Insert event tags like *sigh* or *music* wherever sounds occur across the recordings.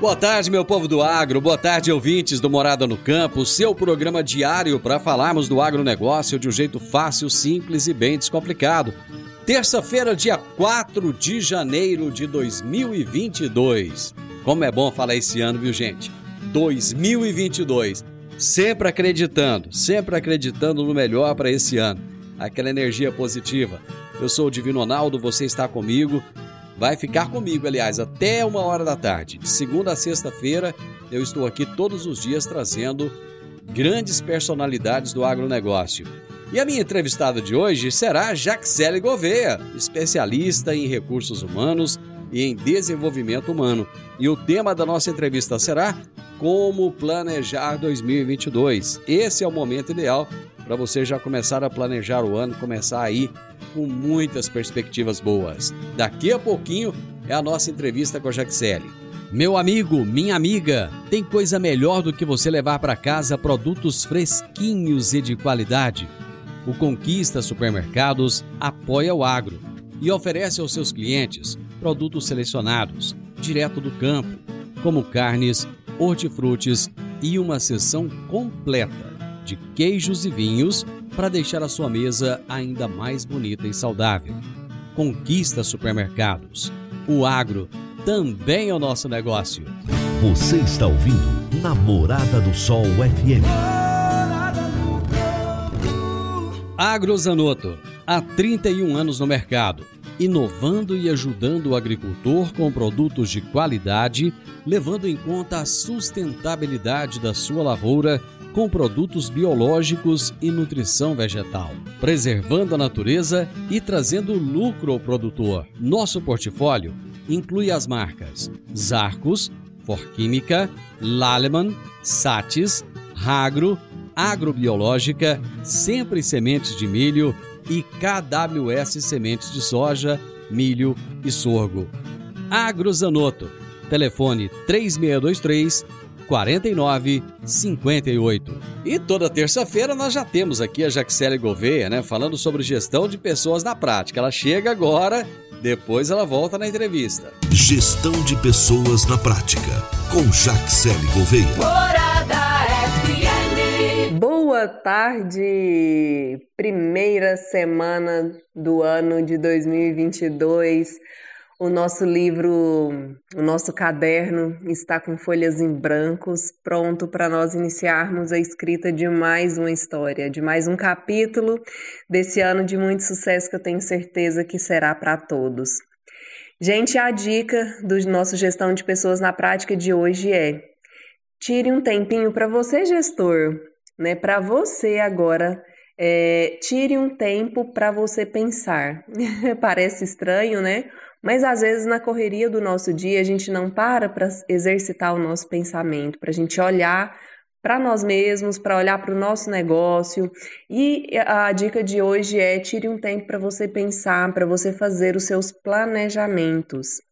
Boa tarde, meu povo do agro. Boa tarde, ouvintes do Morada no Campo. Seu programa diário para falarmos do agronegócio de um jeito fácil, simples e bem descomplicado. Terça-feira, dia 4 de janeiro de 2022. Como é bom falar esse ano, viu, gente? 2022. Sempre acreditando, sempre acreditando no melhor para esse ano. Aquela energia positiva. Eu sou o Divino Ronaldo, você está comigo vai ficar comigo, aliás, até uma hora da tarde. De segunda a sexta-feira, eu estou aqui todos os dias trazendo grandes personalidades do agronegócio. E a minha entrevistada de hoje será Jaxele Gouveia, especialista em recursos humanos e em desenvolvimento humano. E o tema da nossa entrevista será Como planejar 2022. Esse é o momento ideal para você já começar a planejar o ano, começar aí com muitas perspectivas boas. Daqui a pouquinho é a nossa entrevista com a Jaxele. Meu amigo, minha amiga, tem coisa melhor do que você levar para casa produtos fresquinhos e de qualidade? O Conquista Supermercados apoia o agro e oferece aos seus clientes produtos selecionados, direto do campo, como carnes, hortifrutis e uma seção completa de queijos e vinhos para deixar a sua mesa ainda mais bonita e saudável. Conquista supermercados. O agro também é o nosso negócio. Você está ouvindo Namorada do Sol FM. Agrozanoto, há 31 anos no mercado, inovando e ajudando o agricultor com produtos de qualidade, levando em conta a sustentabilidade da sua lavoura com produtos biológicos e nutrição vegetal, preservando a natureza e trazendo lucro ao produtor. Nosso portfólio inclui as marcas Zarcos, Forquímica, Laleman, Satis, Ragro, Agrobiológica, Sempre Sementes de Milho e KWS Sementes de Soja, Milho e Sorgo. Agrozanoto. Telefone 3623 49 58. E toda terça-feira nós já temos aqui a Jaxele Gouveia, né, falando sobre gestão de pessoas na prática. Ela chega agora, depois ela volta na entrevista. Gestão de pessoas na prática, com Jaxele Gouveia. FM. Boa tarde! Primeira semana do ano de 2022. O nosso livro, o nosso caderno está com folhas em brancos, pronto para nós iniciarmos a escrita de mais uma história, de mais um capítulo desse ano de muito sucesso que eu tenho certeza que será para todos. Gente, a dica do nosso gestão de pessoas na prática de hoje é: tire um tempinho para você, gestor, né? Para você agora é, tire um tempo para você pensar. *laughs* Parece estranho, né? Mas às vezes na correria do nosso dia a gente não para para exercitar o nosso pensamento, para a gente olhar para nós mesmos, para olhar para o nosso negócio. E a dica de hoje é tire um tempo para você pensar, para você fazer os seus planejamentos.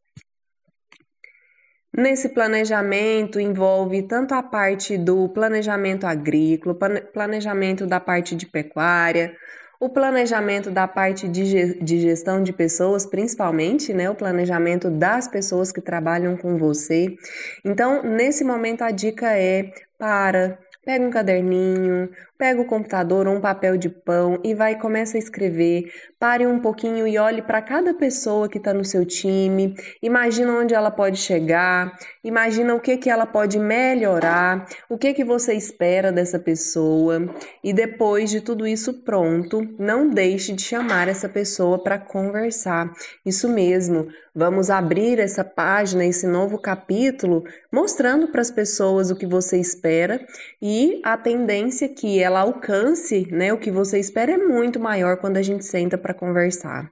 Nesse planejamento envolve tanto a parte do planejamento agrícola, planejamento da parte de pecuária, o planejamento da parte de gestão de pessoas, principalmente, né? O planejamento das pessoas que trabalham com você. Então, nesse momento, a dica é para, Pega um caderninho, pega o computador ou um papel de pão e vai começa a escrever. Pare um pouquinho e olhe para cada pessoa que está no seu time. Imagina onde ela pode chegar. Imagina o que que ela pode melhorar. O que que você espera dessa pessoa. E depois de tudo isso pronto, não deixe de chamar essa pessoa para conversar. Isso mesmo. Vamos abrir essa página, esse novo capítulo, mostrando para as pessoas o que você espera e a tendência que ela alcance, né, o que você espera é muito maior quando a gente senta para conversar.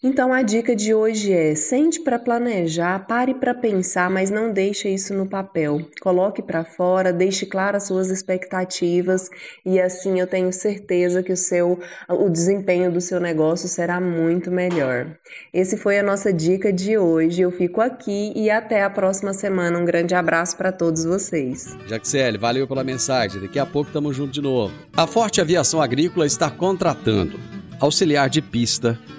Então a dica de hoje é: sente para planejar, pare para pensar, mas não deixe isso no papel. Coloque para fora, deixe claras suas expectativas e assim eu tenho certeza que o seu o desempenho do seu negócio será muito melhor. Esse foi a nossa dica de hoje. Eu fico aqui e até a próxima semana. Um grande abraço para todos vocês. Jaxele, valeu pela mensagem. Daqui a pouco estamos juntos de novo. A Forte Aviação Agrícola está contratando auxiliar de pista,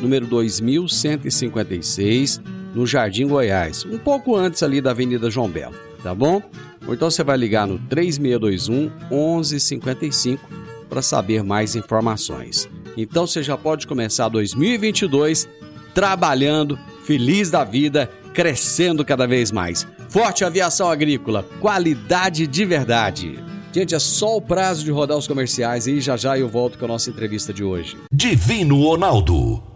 número 2156, no Jardim Goiás, um pouco antes ali da Avenida João Belo, tá bom? Ou então você vai ligar no 3621 1155 para saber mais informações. Então você já pode começar 2022 trabalhando, feliz da vida, crescendo cada vez mais. Forte Aviação Agrícola, qualidade de verdade. Gente, é só o prazo de rodar os comerciais e já já eu volto com a nossa entrevista de hoje. Divino Ronaldo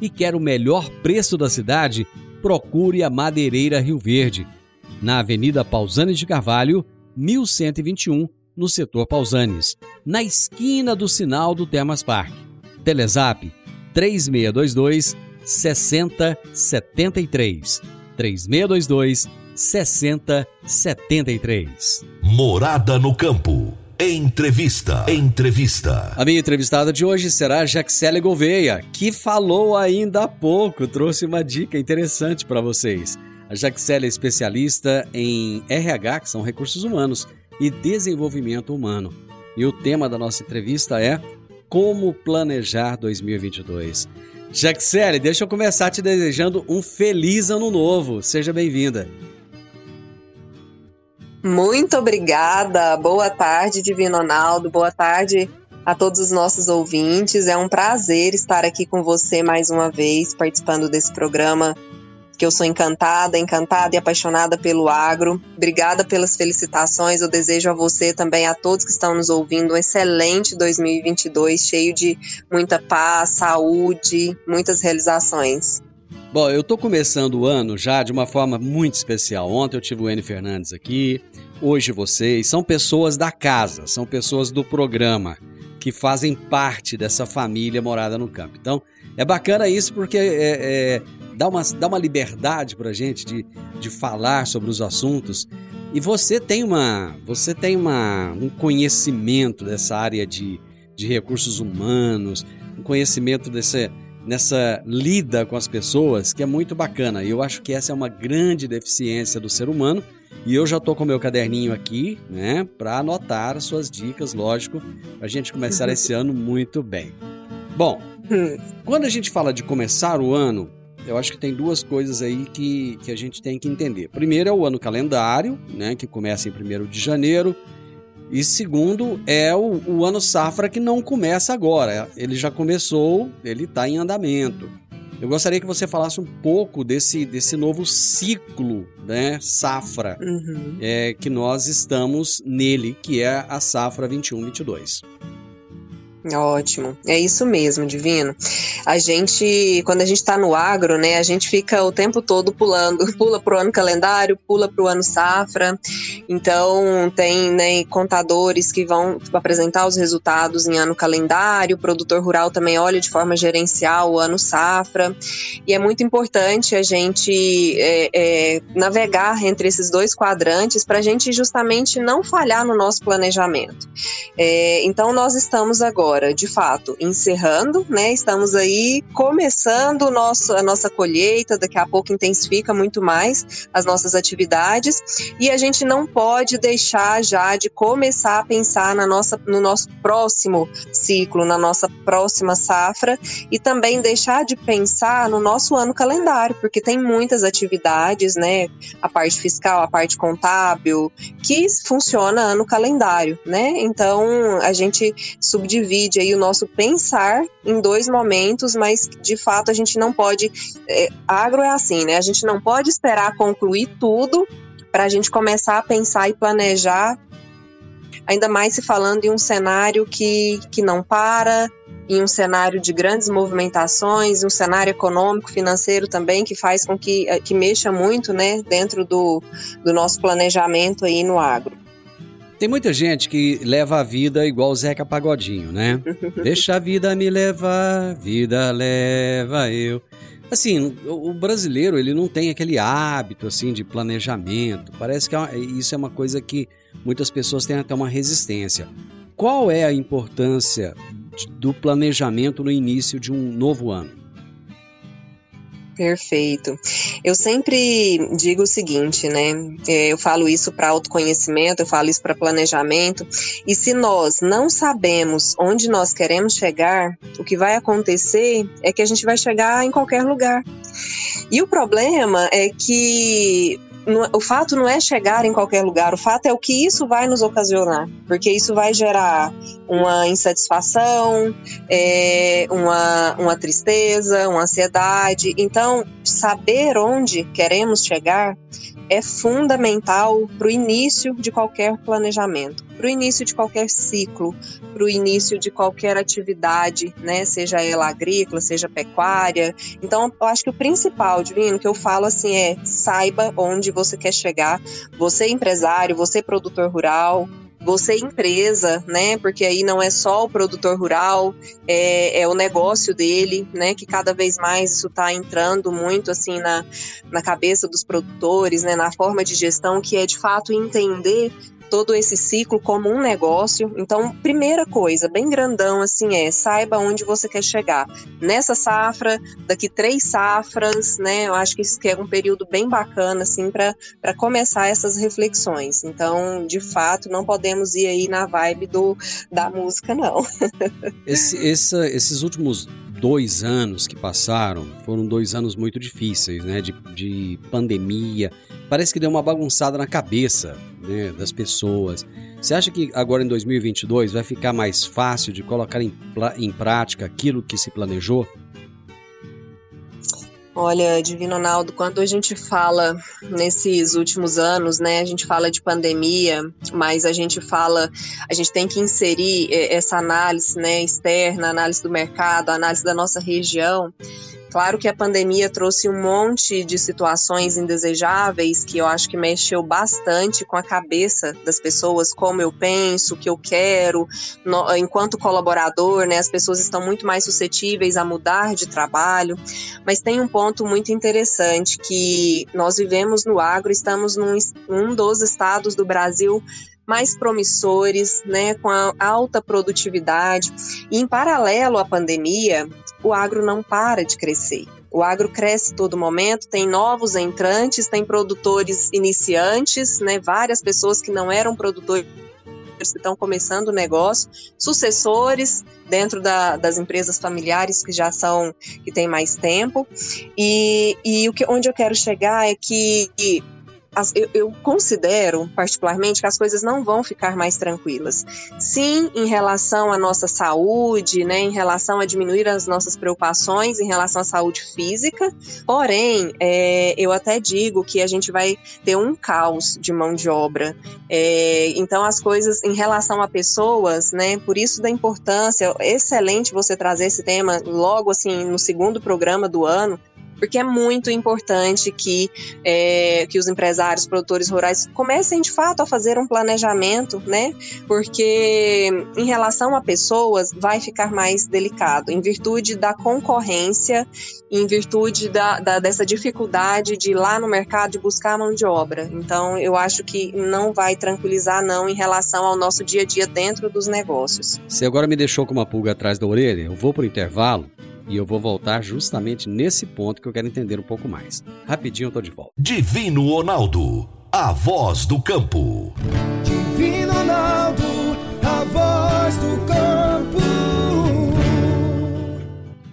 e quer o melhor preço da cidade, procure a Madeireira Rio Verde, na Avenida Pausanes de Carvalho, 1121, no setor Pausanes, na esquina do sinal do Termas Park. Telezap 3622 6073. 3622 6073. Morada no campo. Entrevista. Entrevista. A minha entrevistada de hoje será Jaxele Gouveia, que falou ainda há pouco, trouxe uma dica interessante para vocês. A Jaxele é especialista em RH, que são recursos humanos, e desenvolvimento humano. E o tema da nossa entrevista é Como planejar 2022. Jaxele, deixa eu começar te desejando um feliz ano novo. Seja bem-vinda. Muito obrigada. Boa tarde, Divino Ronaldo. Boa tarde a todos os nossos ouvintes. É um prazer estar aqui com você mais uma vez, participando desse programa que eu sou encantada, encantada e apaixonada pelo agro. Obrigada pelas felicitações. Eu desejo a você também, a todos que estão nos ouvindo, um excelente 2022, cheio de muita paz, saúde, muitas realizações. Bom, eu tô começando o ano já de uma forma muito especial. Ontem eu tive o N Fernandes aqui, hoje vocês. São pessoas da casa, são pessoas do programa que fazem parte dessa família morada no campo. Então, é bacana isso porque é, é, dá, uma, dá uma liberdade pra gente de, de falar sobre os assuntos. E você tem uma. Você tem uma, um conhecimento dessa área de, de recursos humanos, um conhecimento desse nessa lida com as pessoas que é muito bacana. E eu acho que essa é uma grande deficiência do ser humano. E eu já estou com meu caderninho aqui, né, para anotar as suas dicas, lógico, para a gente começar esse *laughs* ano muito bem. Bom, quando a gente fala de começar o ano, eu acho que tem duas coisas aí que, que a gente tem que entender. Primeiro é o ano calendário, né, que começa em 1 de janeiro, e segundo, é o, o ano safra que não começa agora. Ele já começou, ele está em andamento. Eu gostaria que você falasse um pouco desse, desse novo ciclo, né, safra, uhum. é, que nós estamos nele, que é a safra 21-22. Ótimo, é isso mesmo, Divino. A gente, quando a gente está no agro, né, a gente fica o tempo todo pulando, *laughs* pula para o ano calendário, pula para o ano safra. Então, tem né, contadores que vão apresentar os resultados em ano calendário, o produtor rural também olha de forma gerencial o ano safra. E é muito importante a gente é, é, navegar entre esses dois quadrantes para a gente justamente não falhar no nosso planejamento. É, então, nós estamos agora agora, de fato, encerrando, né? Estamos aí começando nosso, a nossa colheita, daqui a pouco intensifica muito mais as nossas atividades e a gente não pode deixar já de começar a pensar na nossa, no nosso próximo ciclo, na nossa próxima safra e também deixar de pensar no nosso ano calendário, porque tem muitas atividades, né? A parte fiscal, a parte contábil, que funciona ano calendário, né? Então a gente subdivide divide aí o nosso pensar em dois momentos, mas de fato a gente não pode. É, agro é assim, né? A gente não pode esperar concluir tudo para a gente começar a pensar e planejar, ainda mais se falando em um cenário que, que não para, em um cenário de grandes movimentações, um cenário econômico, financeiro também, que faz com que, é, que mexa muito né, dentro do, do nosso planejamento aí no agro. Tem muita gente que leva a vida igual o Zeca Pagodinho, né? *laughs* Deixa a vida me levar, vida leva eu. Assim, o brasileiro ele não tem aquele hábito assim de planejamento. Parece que é isso é uma coisa que muitas pessoas têm até uma resistência. Qual é a importância do planejamento no início de um novo ano? Perfeito. Eu sempre digo o seguinte, né? É, eu falo isso para autoconhecimento, eu falo isso para planejamento. E se nós não sabemos onde nós queremos chegar, o que vai acontecer é que a gente vai chegar em qualquer lugar. E o problema é que o fato não é chegar em qualquer lugar, o fato é o que isso vai nos ocasionar, porque isso vai gerar uma insatisfação, é, uma, uma tristeza, uma ansiedade. Então, saber onde queremos chegar é fundamental para o início de qualquer planejamento, para o início de qualquer ciclo, para o início de qualquer atividade, né? Seja ela agrícola, seja pecuária. Então, eu acho que o principal, Divino, que eu falo assim é saiba onde você quer chegar. Você empresário, você produtor rural, você empresa, né? Porque aí não é só o produtor rural, é, é o negócio dele, né? Que cada vez mais isso está entrando muito assim na, na cabeça dos produtores, né? Na forma de gestão, que é de fato entender todo esse ciclo como um negócio. Então, primeira coisa, bem grandão assim é, saiba onde você quer chegar. Nessa safra, daqui três safras, né? Eu acho que isso é um período bem bacana assim para começar essas reflexões. Então, de fato, não podemos ir aí na vibe do da música não. *laughs* Esse, essa, esses últimos dois anos que passaram foram dois anos muito difíceis, né? De, de pandemia. Parece que deu uma bagunçada na cabeça né, das pessoas. Você acha que agora em 2022 vai ficar mais fácil de colocar em, em prática aquilo que se planejou? Olha, Divino Ronaldo, quando a gente fala nesses últimos anos, né, a gente fala de pandemia, mas a gente fala, a gente tem que inserir eh, essa análise, né, externa, análise do mercado, análise da nossa região. Claro que a pandemia trouxe um monte de situações indesejáveis que eu acho que mexeu bastante com a cabeça das pessoas, como eu penso, o que eu quero. No, enquanto colaborador, né, as pessoas estão muito mais suscetíveis a mudar de trabalho. Mas tem um ponto muito interessante que nós vivemos no agro, estamos num um dos estados do Brasil mais promissores, né, com alta produtividade. E em paralelo à pandemia, o agro não para de crescer. O agro cresce todo momento, tem novos entrantes, tem produtores iniciantes, né, várias pessoas que não eram produtores que estão começando o negócio, sucessores dentro da, das empresas familiares que já são que têm mais tempo e, e o que onde eu quero chegar é que as, eu, eu, considero, particularmente, que as coisas não vão ficar mais tranquilas. Sim, em relação à nossa saúde, né, em relação a diminuir as nossas preocupações em relação à saúde física, porém, é, eu até digo que a gente vai ter um caos de mão de obra. É, então, as coisas em relação a pessoas, né, por isso da importância, excelente você trazer esse tema logo assim no segundo programa do ano, porque é muito importante que, é, que os empresários, produtores rurais comecem de fato a fazer um planejamento, né? Porque em relação a pessoas vai ficar mais delicado, em virtude da concorrência, em virtude da, da dessa dificuldade de ir lá no mercado de buscar mão de obra. Então, eu acho que não vai tranquilizar, não, em relação ao nosso dia a dia dentro dos negócios. Você agora me deixou com uma pulga atrás da orelha, eu vou para o intervalo e eu vou voltar justamente nesse ponto que eu quero entender um pouco mais. Rapidinho eu tô de volta. Divino Ronaldo, a voz do campo. Divino Ronaldo, a voz do campo.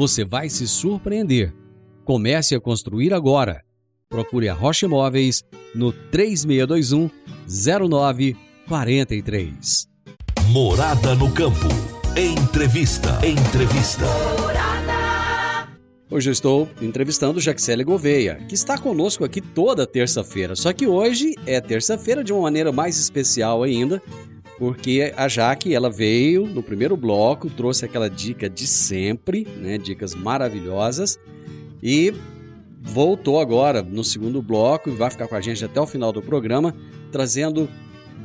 você vai se surpreender. Comece a construir agora procure a Rocha Imóveis no 3621 0943. Morada no campo. Entrevista. Entrevista. Hoje eu estou entrevistando Jaxele Gouveia, que está conosco aqui toda terça-feira. Só que hoje é terça-feira de uma maneira mais especial ainda, porque a Jaque ela veio no primeiro bloco, trouxe aquela dica de sempre, né, dicas maravilhosas. E voltou agora no segundo bloco e vai ficar com a gente até o final do programa, trazendo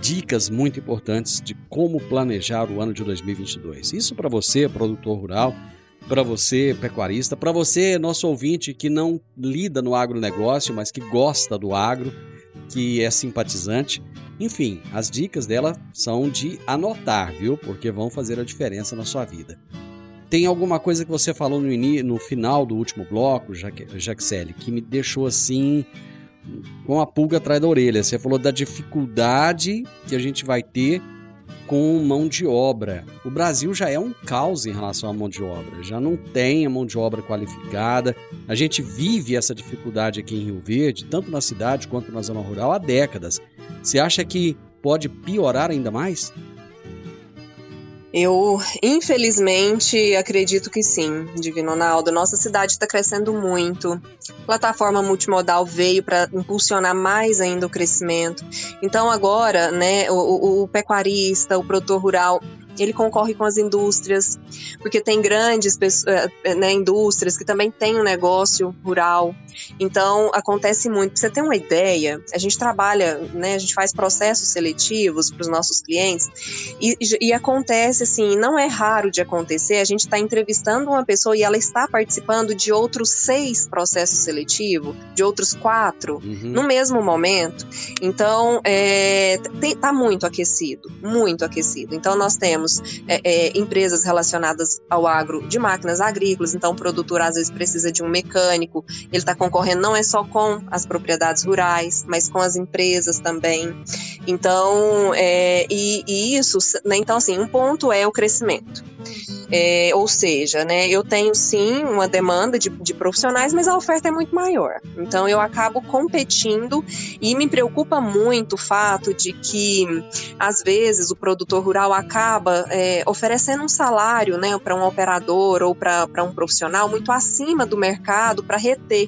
dicas muito importantes de como planejar o ano de 2022. Isso para você, produtor rural, para você, pecuarista, para você, nosso ouvinte que não lida no agronegócio, mas que gosta do agro, que é simpatizante. Enfim, as dicas dela são de anotar, viu? Porque vão fazer a diferença na sua vida. Tem alguma coisa que você falou no, no final do último bloco, Jaxele, que me deixou assim com a pulga atrás da orelha. Você falou da dificuldade que a gente vai ter com mão de obra. O Brasil já é um caos em relação à mão de obra, já não tem a mão de obra qualificada. A gente vive essa dificuldade aqui em Rio Verde, tanto na cidade quanto na zona rural, há décadas. Você acha que pode piorar ainda mais? Eu, infelizmente, acredito que sim, Divino Ronaldo. Nossa cidade está crescendo muito. Plataforma multimodal veio para impulsionar mais ainda o crescimento. Então, agora, né, o, o, o pecuarista, o produtor rural, ele concorre com as indústrias, porque tem grandes eh, né, indústrias que também têm um negócio rural. Então, acontece muito. Pra você ter uma ideia, a gente trabalha, né, a gente faz processos seletivos para os nossos clientes e, e, acontece assim, não é raro de acontecer, a gente está entrevistando uma pessoa e ela está participando de outros seis processos seletivos, de outros quatro, uhum. no mesmo momento. Então, é, tem, tá muito aquecido, muito aquecido. Então, nós temos temos é, é, empresas relacionadas ao agro de máquinas agrícolas, então o produtor às vezes precisa de um mecânico, ele está concorrendo não é só com as propriedades rurais, mas com as empresas também. Então, é, e, e isso, né, então assim, um ponto é o crescimento. É, ou seja, né, eu tenho sim uma demanda de, de, profissionais, mas a oferta é muito maior. Então eu acabo competindo e me preocupa muito o fato de que às vezes o produtor rural acaba é, oferecendo um salário né, para um operador ou para um profissional muito acima do mercado para reter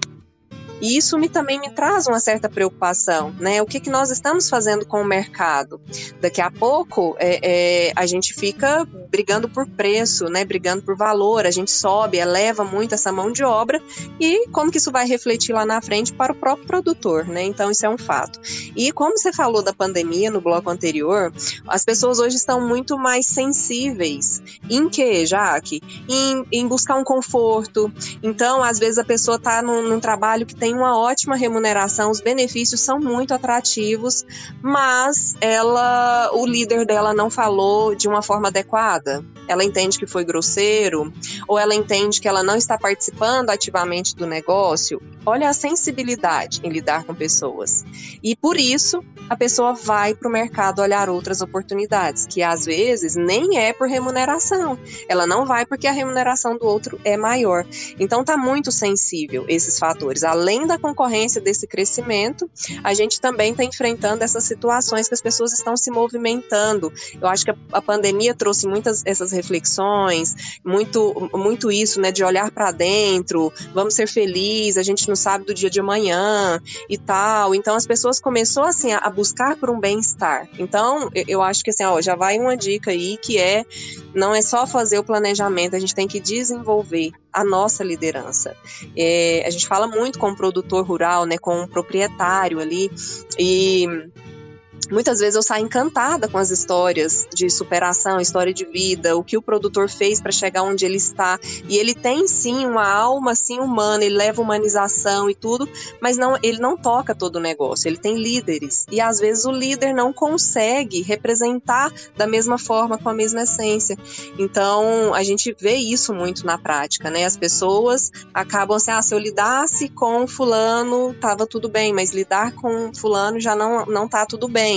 e isso me, também me traz uma certa preocupação, né? O que, que nós estamos fazendo com o mercado? Daqui a pouco é, é, a gente fica brigando por preço, né? Brigando por valor, a gente sobe, eleva muito essa mão de obra e como que isso vai refletir lá na frente para o próprio produtor, né? Então isso é um fato. E como você falou da pandemia no bloco anterior, as pessoas hoje estão muito mais sensíveis em que, Jaque? Em, em buscar um conforto. Então, às vezes a pessoa está num, num trabalho que tem tem uma ótima remuneração, os benefícios são muito atrativos, mas ela, o líder dela não falou de uma forma adequada. Ela entende que foi grosseiro, ou ela entende que ela não está participando ativamente do negócio. Olha a sensibilidade em lidar com pessoas. E por isso, a pessoa vai para o mercado olhar outras oportunidades, que às vezes nem é por remuneração. Ela não vai porque a remuneração do outro é maior. Então tá muito sensível esses fatores. Além da concorrência desse crescimento, a gente também está enfrentando essas situações que as pessoas estão se movimentando. Eu acho que a, pandemia trouxe muitas essas reflexões, muito muito isso, né, de olhar para dentro, vamos ser felizes, a gente não sabe do dia de amanhã e tal. Então as pessoas começou assim a buscar por um bem-estar. Então eu acho que assim, ó, já vai uma dica aí que é não é só fazer o planejamento, a gente tem que desenvolver a nossa liderança. É, a gente fala muito com o produtor rural, né, com o proprietário ali, e Muitas vezes eu saio encantada com as histórias de superação, história de vida, o que o produtor fez para chegar onde ele está. E ele tem sim uma alma assim humana, ele leva humanização e tudo, mas não, ele não toca todo o negócio. Ele tem líderes e às vezes o líder não consegue representar da mesma forma com a mesma essência. Então, a gente vê isso muito na prática, né? As pessoas acabam assim, ah, se eu lidasse com fulano, tava tudo bem, mas lidar com fulano já não não tá tudo bem.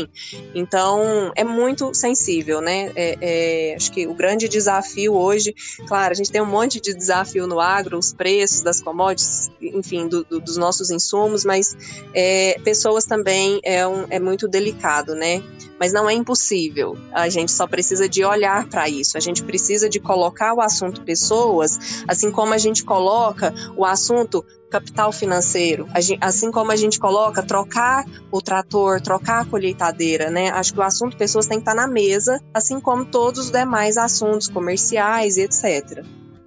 Então, é muito sensível, né? É, é, acho que o grande desafio hoje, claro, a gente tem um monte de desafio no agro, os preços das commodities, enfim, do, do, dos nossos insumos, mas é, pessoas também é, um, é muito delicado, né? mas não é impossível. A gente só precisa de olhar para isso. A gente precisa de colocar o assunto pessoas, assim como a gente coloca o assunto capital financeiro, assim como a gente coloca trocar o trator, trocar a colheitadeira, né? Acho que o assunto pessoas tem que estar na mesa, assim como todos os demais assuntos comerciais e etc.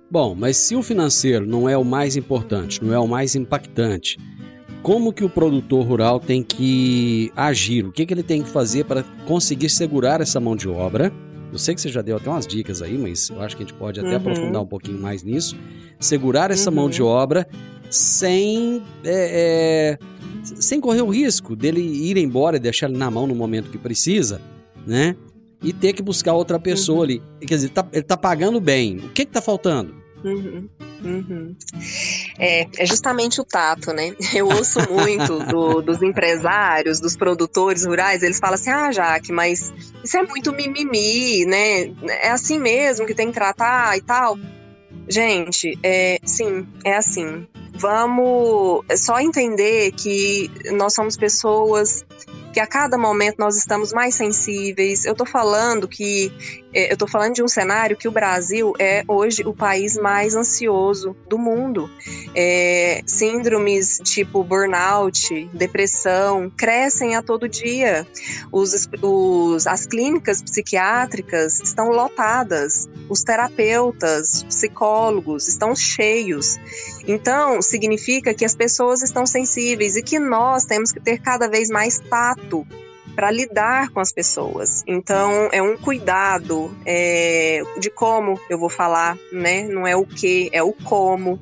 Bom, mas se o financeiro não é o mais importante, não é o mais impactante, como que o produtor rural tem que agir? O que, que ele tem que fazer para conseguir segurar essa mão de obra? Eu sei que você já deu até umas dicas aí, mas eu acho que a gente pode até uhum. aprofundar um pouquinho mais nisso. Segurar essa uhum. mão de obra sem, é, é, sem correr o risco dele ir embora e deixar ele na mão no momento que precisa, né? E ter que buscar outra pessoa uhum. ali. Quer dizer, tá, ele tá pagando bem. O que que tá faltando? Uhum, uhum. É, é, justamente o tato, né? Eu ouço muito do, dos empresários, dos produtores rurais, eles falam assim: ah, Jaque, mas isso é muito mimimi, né? É assim mesmo que tem que tratar e tal. Gente, é, sim, é assim vamos só entender que nós somos pessoas que a cada momento nós estamos mais sensíveis. Eu estou falando que é, eu estou falando de um cenário que o Brasil é hoje o país mais ansioso do mundo. É, síndromes tipo burnout, depressão, crescem a todo dia. Os, os, as clínicas psiquiátricas estão lotadas, os terapeutas, psicólogos estão cheios. Então, significa que as pessoas estão sensíveis e que nós temos que ter cada vez mais tato para lidar com as pessoas. Então, é um cuidado é, de como eu vou falar, né? Não é o que, é o como.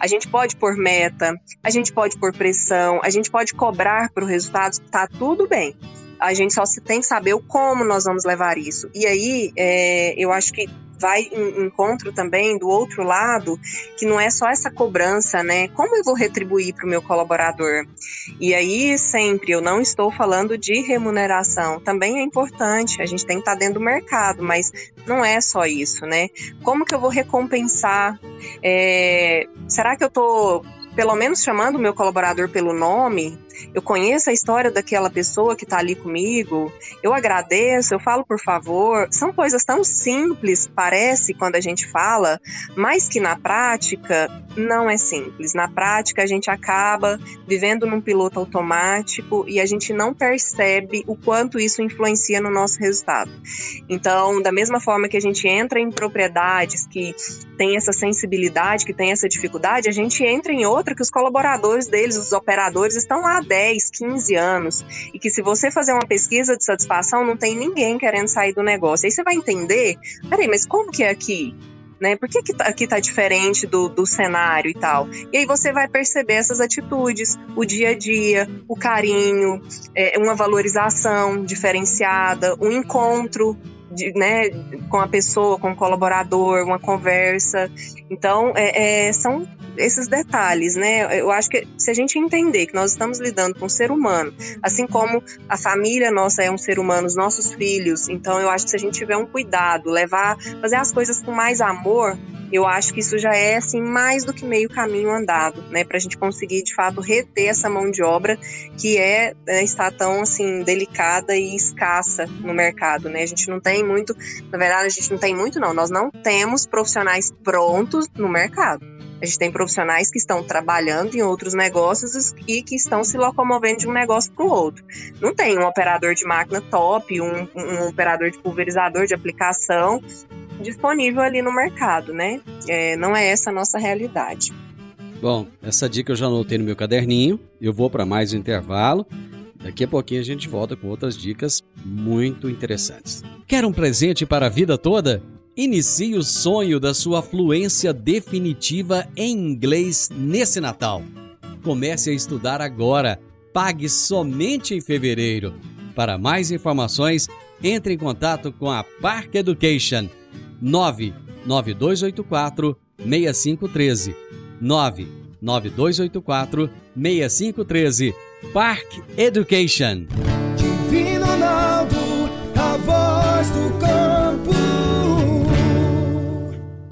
A gente pode pôr meta, a gente pode pôr pressão, a gente pode cobrar para o resultado, tá tudo bem. A gente só tem que saber o como nós vamos levar isso. E aí, é, eu acho que vai em encontro também do outro lado, que não é só essa cobrança, né? Como eu vou retribuir para o meu colaborador? E aí, sempre, eu não estou falando de remuneração, também é importante, a gente tem que estar tá dentro do mercado, mas não é só isso, né? Como que eu vou recompensar? É, será que eu estou pelo menos chamando o meu colaborador pelo nome, eu conheço a história daquela pessoa que está ali comigo, eu agradeço, eu falo por favor. São coisas tão simples, parece, quando a gente fala, mas que na prática não é simples. Na prática, a gente acaba vivendo num piloto automático e a gente não percebe o quanto isso influencia no nosso resultado. Então, da mesma forma que a gente entra em propriedades que tem essa sensibilidade, que tem essa dificuldade, a gente entra em outra que os colaboradores deles, os operadores, estão lá 10, 15 anos. E que se você fazer uma pesquisa de satisfação, não tem ninguém querendo sair do negócio. Aí você vai entender, peraí, mas como que é aqui? né? Por que, que tá, aqui tá diferente do, do cenário e tal? E aí você vai perceber essas atitudes, o dia a dia, o carinho, é, uma valorização diferenciada, um encontro de, né, com a pessoa, com o colaborador, uma conversa. Então, é, é, são esses detalhes, né? Eu acho que se a gente entender que nós estamos lidando com um ser humano, assim como a família nossa é um ser humano, os nossos filhos, então eu acho que se a gente tiver um cuidado, levar, fazer as coisas com mais amor, eu acho que isso já é assim mais do que meio caminho andado, né, para a gente conseguir de fato reter essa mão de obra que é, é, está tão assim delicada e escassa no mercado, né? A gente não tem muito, na verdade a gente não tem muito não, nós não temos profissionais prontos no mercado. A gente tem profissionais que estão trabalhando em outros negócios e que estão se locomovendo de um negócio para o outro. Não tem um operador de máquina top, um, um operador de pulverizador de aplicação disponível ali no mercado, né? É, não é essa a nossa realidade. Bom, essa dica eu já anotei no meu caderninho. Eu vou para mais um intervalo. Daqui a pouquinho a gente volta com outras dicas muito interessantes. Quer um presente para a vida toda? Inicie o sonho da sua fluência definitiva em inglês nesse Natal. Comece a estudar agora. Pague somente em fevereiro. Para mais informações, entre em contato com a Park Education 99284 6513. 99284 6513. Park Education.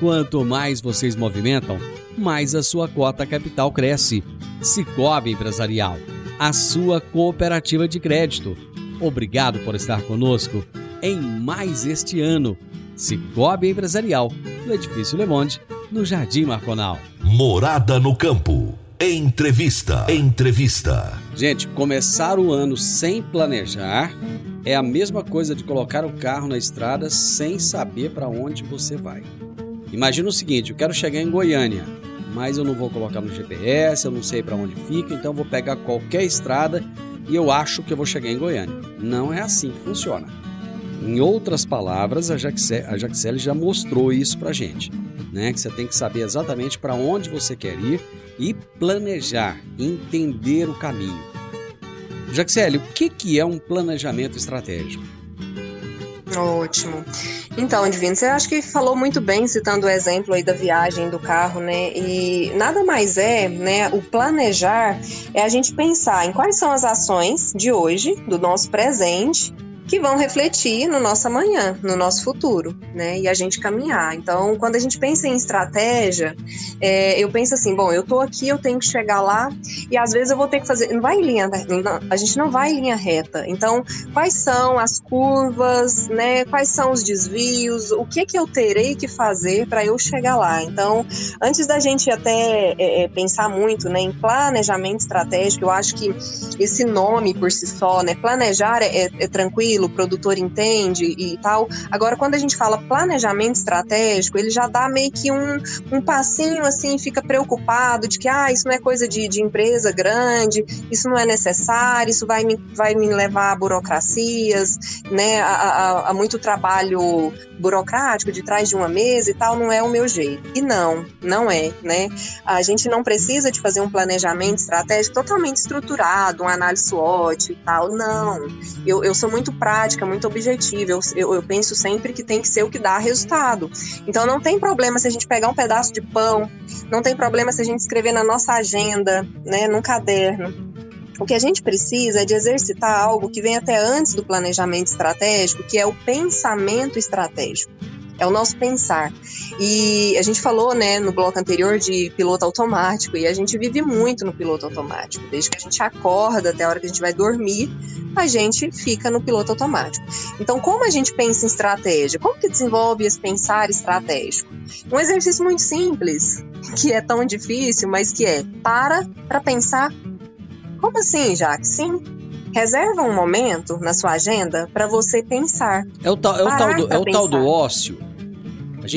quanto mais vocês movimentam, mais a sua cota capital cresce. Cicobi Empresarial, a sua cooperativa de crédito. Obrigado por estar conosco em mais este ano Cicobi Empresarial, no Edifício Le Monde, no Jardim Marconal. Morada no Campo. Entrevista. Entrevista. Gente, começar o ano sem planejar é a mesma coisa de colocar o carro na estrada sem saber para onde você vai. Imagina o seguinte: eu quero chegar em Goiânia, mas eu não vou colocar no GPS, eu não sei para onde fica, então vou pegar qualquer estrada e eu acho que eu vou chegar em Goiânia. Não é assim que funciona. Em outras palavras, a Jaxele, já mostrou isso para gente, né? Que você tem que saber exatamente para onde você quer ir e planejar, entender o caminho. Jaxele, o que, que é um planejamento estratégico? Ótimo. Então, Divino, você acha que falou muito bem citando o exemplo aí da viagem do carro, né? E nada mais é, né? O planejar é a gente pensar em quais são as ações de hoje, do nosso presente, que vão refletir no nosso amanhã, no nosso futuro, né? E a gente caminhar. Então, quando a gente pensa em estratégia, é, eu penso assim, bom, eu tô aqui, eu tenho que chegar lá, e às vezes eu vou ter que fazer. Não vai em linha, não, a gente não vai em linha reta. Então, quais são as curvas, né? Quais são os desvios? O que que eu terei que fazer para eu chegar lá? Então, antes da gente até é, é, pensar muito, né, em planejamento estratégico, eu acho que esse nome por si só, né, planejar é, é, é tranquilo o produtor entende e tal. Agora, quando a gente fala planejamento estratégico, ele já dá meio que um, um passinho assim, fica preocupado de que ah, isso não é coisa de, de empresa grande, isso não é necessário, isso vai me, vai me levar a burocracias, né, a, a, a muito trabalho burocrático de trás de uma mesa e tal, não é o meu jeito. E não, não é, né? A gente não precisa de fazer um planejamento estratégico totalmente estruturado, uma análise SWOT e tal, não. Eu, eu sou muito prática, muito objetiva. Eu, eu, eu, penso sempre que tem que ser o que dá resultado. Então não tem problema se a gente pegar um pedaço de pão, não tem problema se a gente escrever na nossa agenda, né, num caderno. O que a gente precisa é de exercitar algo que vem até antes do planejamento estratégico, que é o pensamento estratégico. É o nosso pensar. E a gente falou, né, no bloco anterior de piloto automático, e a gente vive muito no piloto automático. Desde que a gente acorda até a hora que a gente vai dormir, a gente fica no piloto automático. Então, como a gente pensa em estratégia? Como que desenvolve esse pensar estratégico? Um exercício muito simples, que é tão difícil, mas que é para para pensar. Como assim, Jaque? Sim, Reserva um momento na sua agenda para você pensar. É o tal, é o tal, do, é o tal do ócio.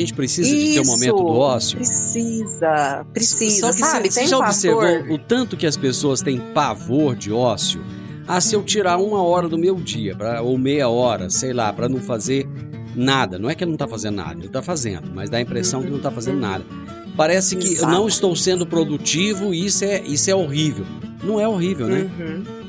A gente precisa Isso, de ter um momento do ócio. Precisa, precisa. Só que sabe, você, já observou o tanto que as pessoas têm pavor de ócio? Ah, se eu tirar uma hora do meu dia, pra, ou meia hora, sei lá, para não fazer nada. Não é que ele não tá fazendo nada, ele tá fazendo, mas dá a impressão que não tá fazendo nada. Parece que Exato. eu não estou sendo produtivo e isso é, isso é horrível. Não é horrível, né? Uhum.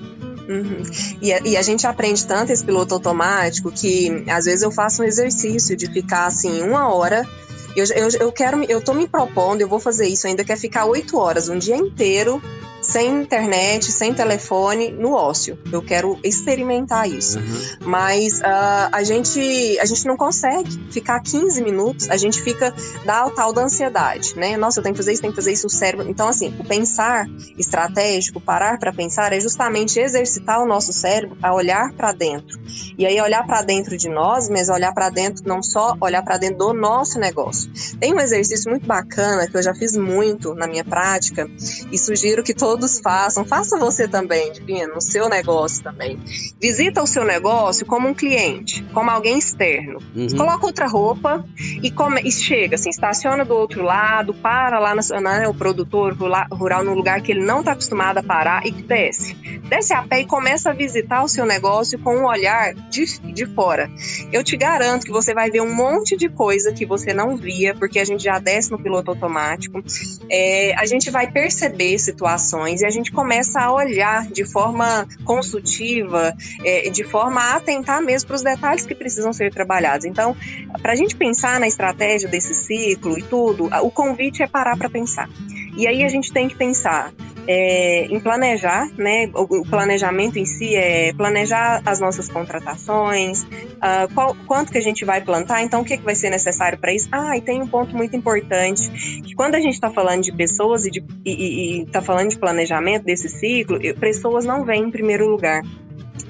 Uhum. E, a, e, a gente aprende tanto esse piloto automático que às vezes eu faço um exercício de ficar assim uma hora. Eu, eu, eu quero, eu tô me propondo, eu vou fazer isso ainda, quer ficar oito horas, um dia inteiro sem internet, sem telefone, no ócio. Eu quero experimentar isso. Uhum. Mas uh, a, gente, a gente não consegue ficar 15 minutos, a gente fica da tal da ansiedade, né? Nossa, eu tenho que fazer isso, tenho que fazer isso, o cérebro. Então, assim, o pensar estratégico, parar para pensar, é justamente exercitar o nosso cérebro a olhar para dentro. E aí, olhar para dentro de nós, mas olhar para dentro, não só olhar para dentro do nosso negócio. Tem um exercício muito bacana que eu já fiz muito na minha prática e sugiro que todos todos façam. Faça você também, Divino, no seu negócio também. Visita o seu negócio como um cliente, como alguém externo. Uhum. Coloca outra roupa e, come, e chega, assim, estaciona do outro lado, para lá no, né, o produtor rural no lugar que ele não está acostumado a parar e desce. Desce a pé e começa a visitar o seu negócio com um olhar de, de fora. Eu te garanto que você vai ver um monte de coisa que você não via, porque a gente já desce no piloto automático. É, a gente vai perceber situações e a gente começa a olhar de forma consultiva, é, de forma a atentar mesmo para os detalhes que precisam ser trabalhados. Então, para a gente pensar na estratégia desse ciclo e tudo, o convite é parar para pensar. E aí a gente tem que pensar é, em planejar, né? O, planejamento em si é planejar as nossas contratações, uh, qual, quanto que a gente vai plantar, então o que, que vai ser necessário para isso. Ah, e tem um ponto muito importante, que quando a gente está falando de pessoas e está falando de planejamento desse ciclo, pessoas não vêm em primeiro lugar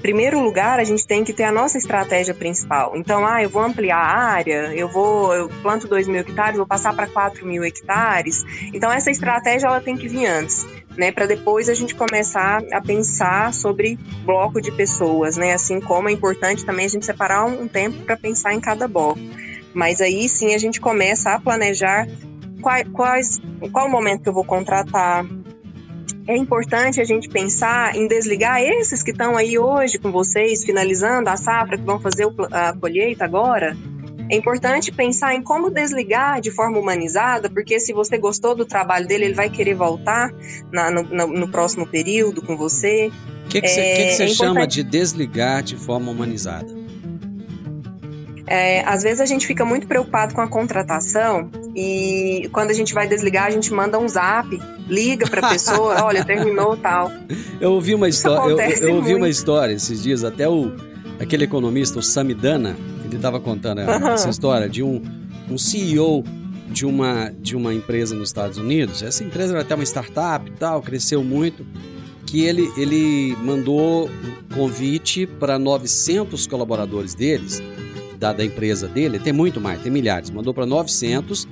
primeiro lugar, a gente tem que ter a nossa estratégia principal. Então, ah, eu vou ampliar a área, eu vou, eu planto 2 mil hectares, vou passar para 4 mil hectares. Então, essa estratégia ela tem que vir antes, né? Para depois a gente começar a pensar sobre bloco de pessoas, né? Assim como é importante também a gente separar um tempo para pensar em cada bloco. Mas aí sim a gente começa a planejar quais, quais qual o momento que eu vou contratar, é importante a gente pensar em desligar esses que estão aí hoje com vocês, finalizando a safra, que vão fazer a colheita agora. É importante pensar em como desligar de forma humanizada, porque se você gostou do trabalho dele, ele vai querer voltar na, no, no, próximo período com você. O que, que, você, você é chama de desligar de forma humanizada? É, às vezes a gente fica muito preocupado com a contratação e quando a gente vai desligar, a gente manda um zap, liga para a pessoa, *laughs* olha, terminou tal. Eu ouvi uma história, eu, eu, ouvi uma história esses dias, até o aquele economista, o Samidana, ele estava contando uhum. essa história de um, um CEO de uma, de uma empresa nos Estados Unidos. Essa empresa era até uma startup e tal, cresceu muito. Que ele, ele mandou um convite para 900 colaboradores deles da, da empresa dele, tem muito mais, tem milhares, mandou para 900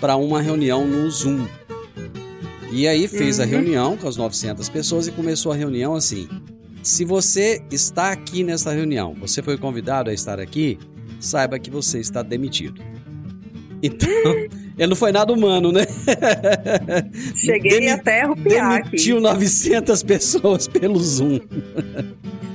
para uma reunião no Zoom. E aí fez uhum. a reunião com as 900 pessoas e começou a reunião assim: se você está aqui nessa reunião, você foi convidado a estar aqui, saiba que você está demitido. Então, *laughs* ele não foi nada humano, né? Cheguei Demi até arrupiar Demitiu aqui. 900 pessoas pelo Zoom.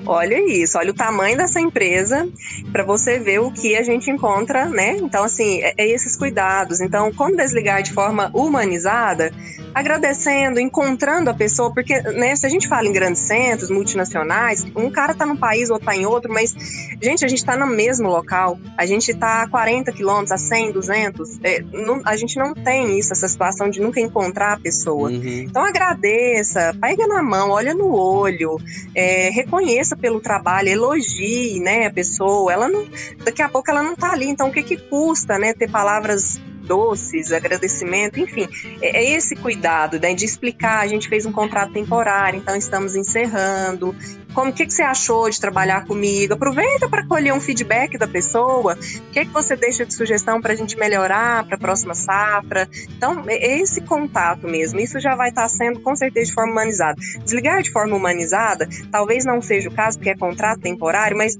Olha isso, olha o tamanho dessa empresa para você ver o que a gente encontra, né? Então, assim, é, é esses cuidados. Então, como desligar de forma humanizada, agradecendo, encontrando a pessoa, porque né, se a gente fala em grandes centros, multinacionais, um cara tá num país, outro tá em outro, mas, gente, a gente tá no mesmo local, a gente tá a 40 quilômetros, a 100, 200, é, não, a gente não tem isso, essa situação de nunca encontrar a pessoa. Uhum. Então, agradeça, pega na mão, olha no olho, é, reconheça agradeça pelo trabalho, elogie, né, a pessoa. Ela não, daqui a pouco ela não tá ali, então o que que custa, né, ter palavras doces, agradecimento, enfim, é, é esse cuidado né, de explicar. A gente fez um contrato temporário, então estamos encerrando. Como que, que você achou de trabalhar comigo? Aproveita para colher um feedback da pessoa. O que, que você deixa de sugestão para a gente melhorar para a próxima safra? Então, é, é esse contato mesmo. Isso já vai estar tá sendo com certeza de forma humanizada. Desligar de forma humanizada, talvez não seja o caso, porque é contrato temporário, mas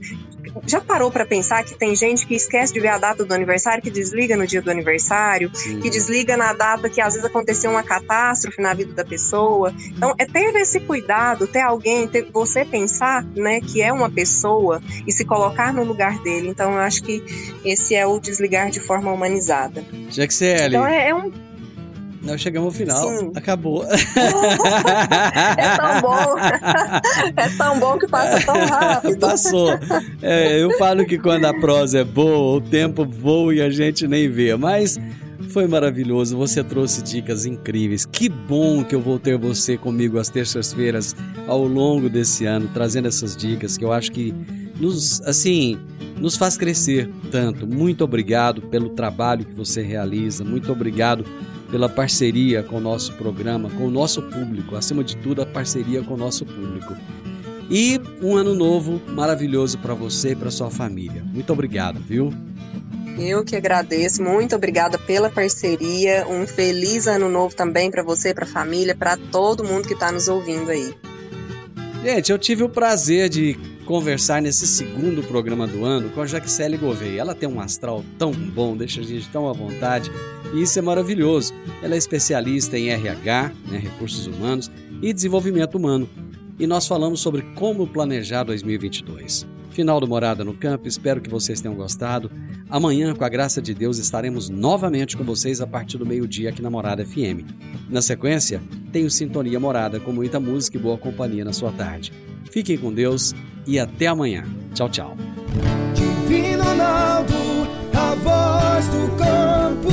já parou para pensar que tem gente que esquece de ver a data do aniversário, que desliga no dia do aniversário, Sim. que desliga na data que às vezes aconteceu uma catástrofe na vida da pessoa. Então, é ter esse cuidado, ter alguém, ter você pensar, né, que é uma pessoa e se colocar no lugar dele. Então, eu acho que esse é o desligar de forma humanizada. Jaxele. Então, é, é um nós chegamos ao final. Sim. Acabou. *laughs* é tão bom. É tão bom que passa tão rápido. Passou. É, eu falo que quando a prosa é boa, o tempo voa e a gente nem vê. Mas foi maravilhoso. Você trouxe dicas incríveis. Que bom que eu vou ter você comigo às terças-feiras ao longo desse ano, trazendo essas dicas que eu acho que nos, assim, nos faz crescer tanto. Muito obrigado pelo trabalho que você realiza. Muito obrigado pela parceria com o nosso programa, com o nosso público, acima de tudo, a parceria com o nosso público. E um ano novo maravilhoso para você e para sua família. Muito obrigado, viu? Eu que agradeço, muito obrigada pela parceria. Um feliz ano novo também para você, para a família, para todo mundo que está nos ouvindo aí. Gente, eu tive o prazer de conversar nesse segundo programa do ano com a Jaxele Gouveia. Ela tem um astral tão bom, deixa a gente tão à vontade. E isso é maravilhoso. Ela é especialista em RH, né, recursos humanos e desenvolvimento humano. E nós falamos sobre como planejar 2022. Final do Morada no Campo, espero que vocês tenham gostado. Amanhã, com a graça de Deus, estaremos novamente com vocês a partir do meio-dia aqui na Morada FM. Na sequência, tenho Sintonia Morada com muita música e boa companhia na sua tarde. Fiquem com Deus e até amanhã. Tchau, tchau. Divino Ronaldo, a voz do campo.